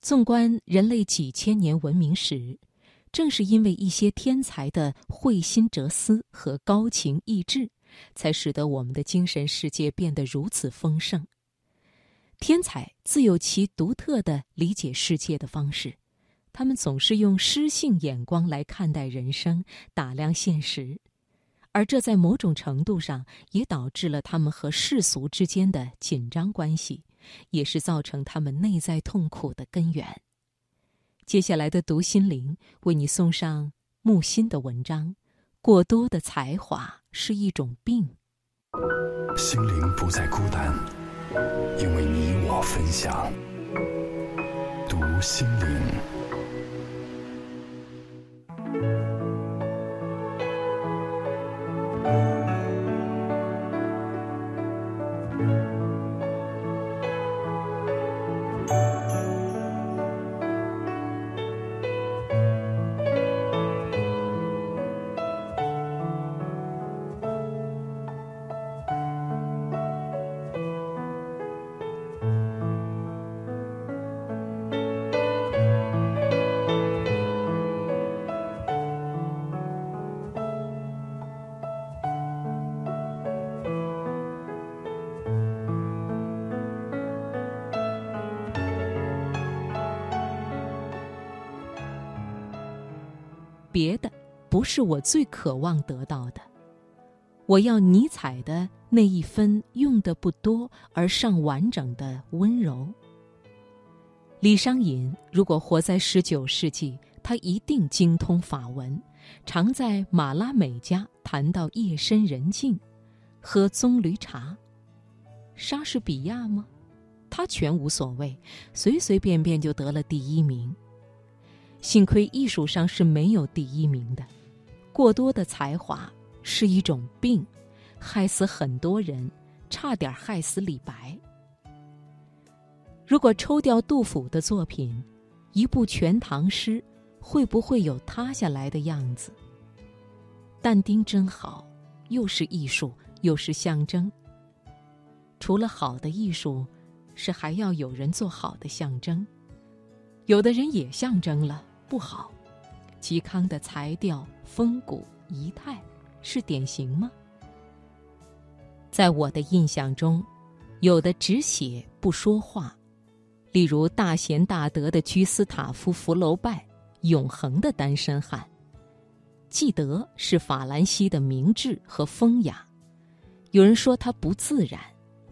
纵观人类几千年文明史，正是因为一些天才的慧心哲思和高情逸致，才使得我们的精神世界变得如此丰盛。天才自有其独特的理解世界的方式，他们总是用诗性眼光来看待人生，打量现实，而这在某种程度上也导致了他们和世俗之间的紧张关系。也是造成他们内在痛苦的根源。接下来的读心灵为你送上木心的文章：过多的才华是一种病。心灵不再孤单，因为你我分享。读心灵。别的不是我最渴望得到的，我要尼采的那一分用的不多而尚完整的温柔。李商隐如果活在十九世纪，他一定精通法文，常在马拉美家谈到夜深人静，喝棕榈茶。莎士比亚吗？他全无所谓，随随便便就得了第一名。幸亏艺术上是没有第一名的，过多的才华是一种病，害死很多人，差点害死李白。如果抽掉杜甫的作品，一部全唐诗会不会有塌下来的样子？但丁真好，又是艺术，又是象征。除了好的艺术，是还要有人做好的象征。有的人也象征了。不好，嵇康的才调、风骨、仪态，是典型吗？在我的印象中，有的只写不说话，例如大贤大德的居斯塔夫·福楼拜，永恒的单身汉。纪德是法兰西的明智和风雅。有人说他不自然，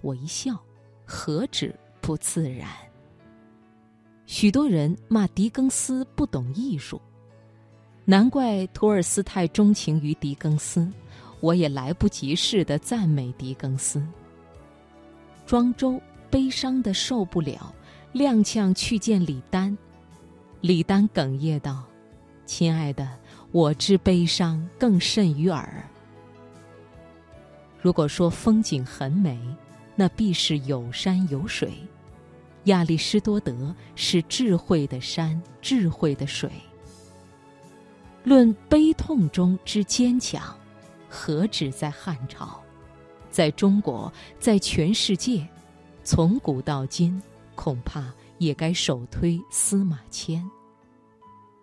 我一笑，何止不自然？许多人骂狄更斯不懂艺术，难怪托尔斯泰钟情于狄更斯，我也来不及似的赞美狄更斯。庄周悲伤的受不了，踉跄去见李丹，李丹哽咽道：“亲爱的，我之悲伤更甚于尔。”如果说风景很美，那必是有山有水。亚里士多德是智慧的山，智慧的水。论悲痛中之坚强，何止在汉朝，在中国，在全世界，从古到今，恐怕也该首推司马迁。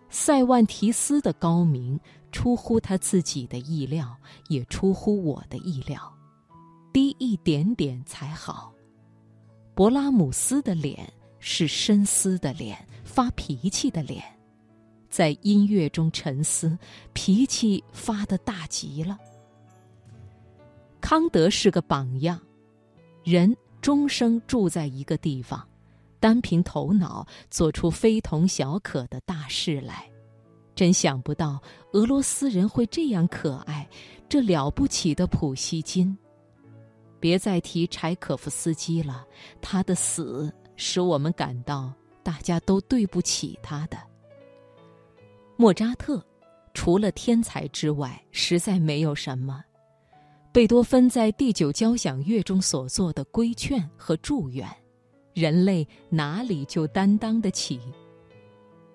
塞万提斯的高明出乎他自己的意料，也出乎我的意料，低一点点才好。勃拉姆斯的脸是深思的脸，发脾气的脸，在音乐中沉思，脾气发的大极了。康德是个榜样，人终生住在一个地方，单凭头脑做出非同小可的大事来，真想不到俄罗斯人会这样可爱，这了不起的普希金。别再提柴可夫斯基了，他的死使我们感到大家都对不起他的。莫扎特，除了天才之外，实在没有什么。贝多芬在第九交响乐中所做的规劝和祝愿，人类哪里就担当得起？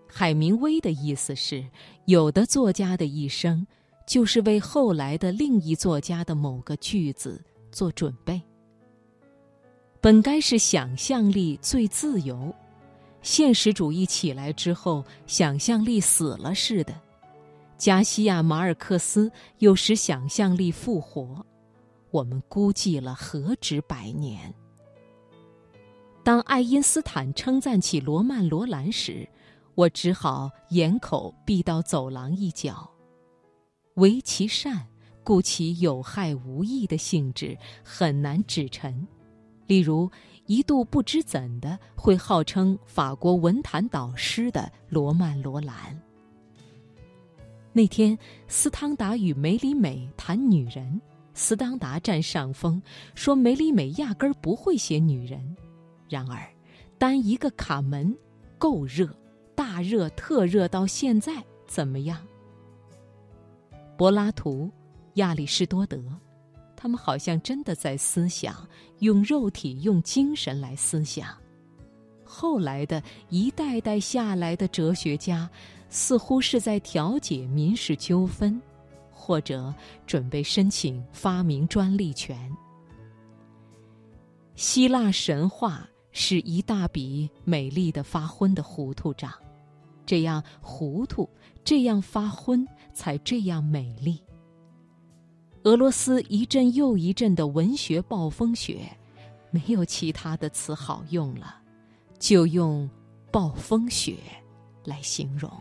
海明威的意思是，有的作家的一生，就是为后来的另一作家的某个句子。做准备，本该是想象力最自由，现实主义起来之后，想象力死了似的。加西亚·马尔克斯又使想象力复活，我们估计了何止百年。当爱因斯坦称赞起罗曼·罗兰时，我只好掩口避到走廊一角。唯其善，故其有害无益的性质很难指陈。例如，一度不知怎的会号称法国文坛导师的罗曼·罗兰。那天，斯汤达与梅里美谈女人，斯汤达占上风，说梅里美压根儿不会写女人。然而，单一个卡门，够热，大热特热到现在怎么样？柏拉图、亚里士多德，他们好像真的在思想，用肉体、用精神来思想。后来的一代代下来的哲学家，似乎是在调解民事纠纷，或者准备申请发明专利权。希腊神话。是一大笔美丽的发昏的糊涂账，这样糊涂，这样发昏，才这样美丽。俄罗斯一阵又一阵的文学暴风雪，没有其他的词好用了，就用“暴风雪”来形容。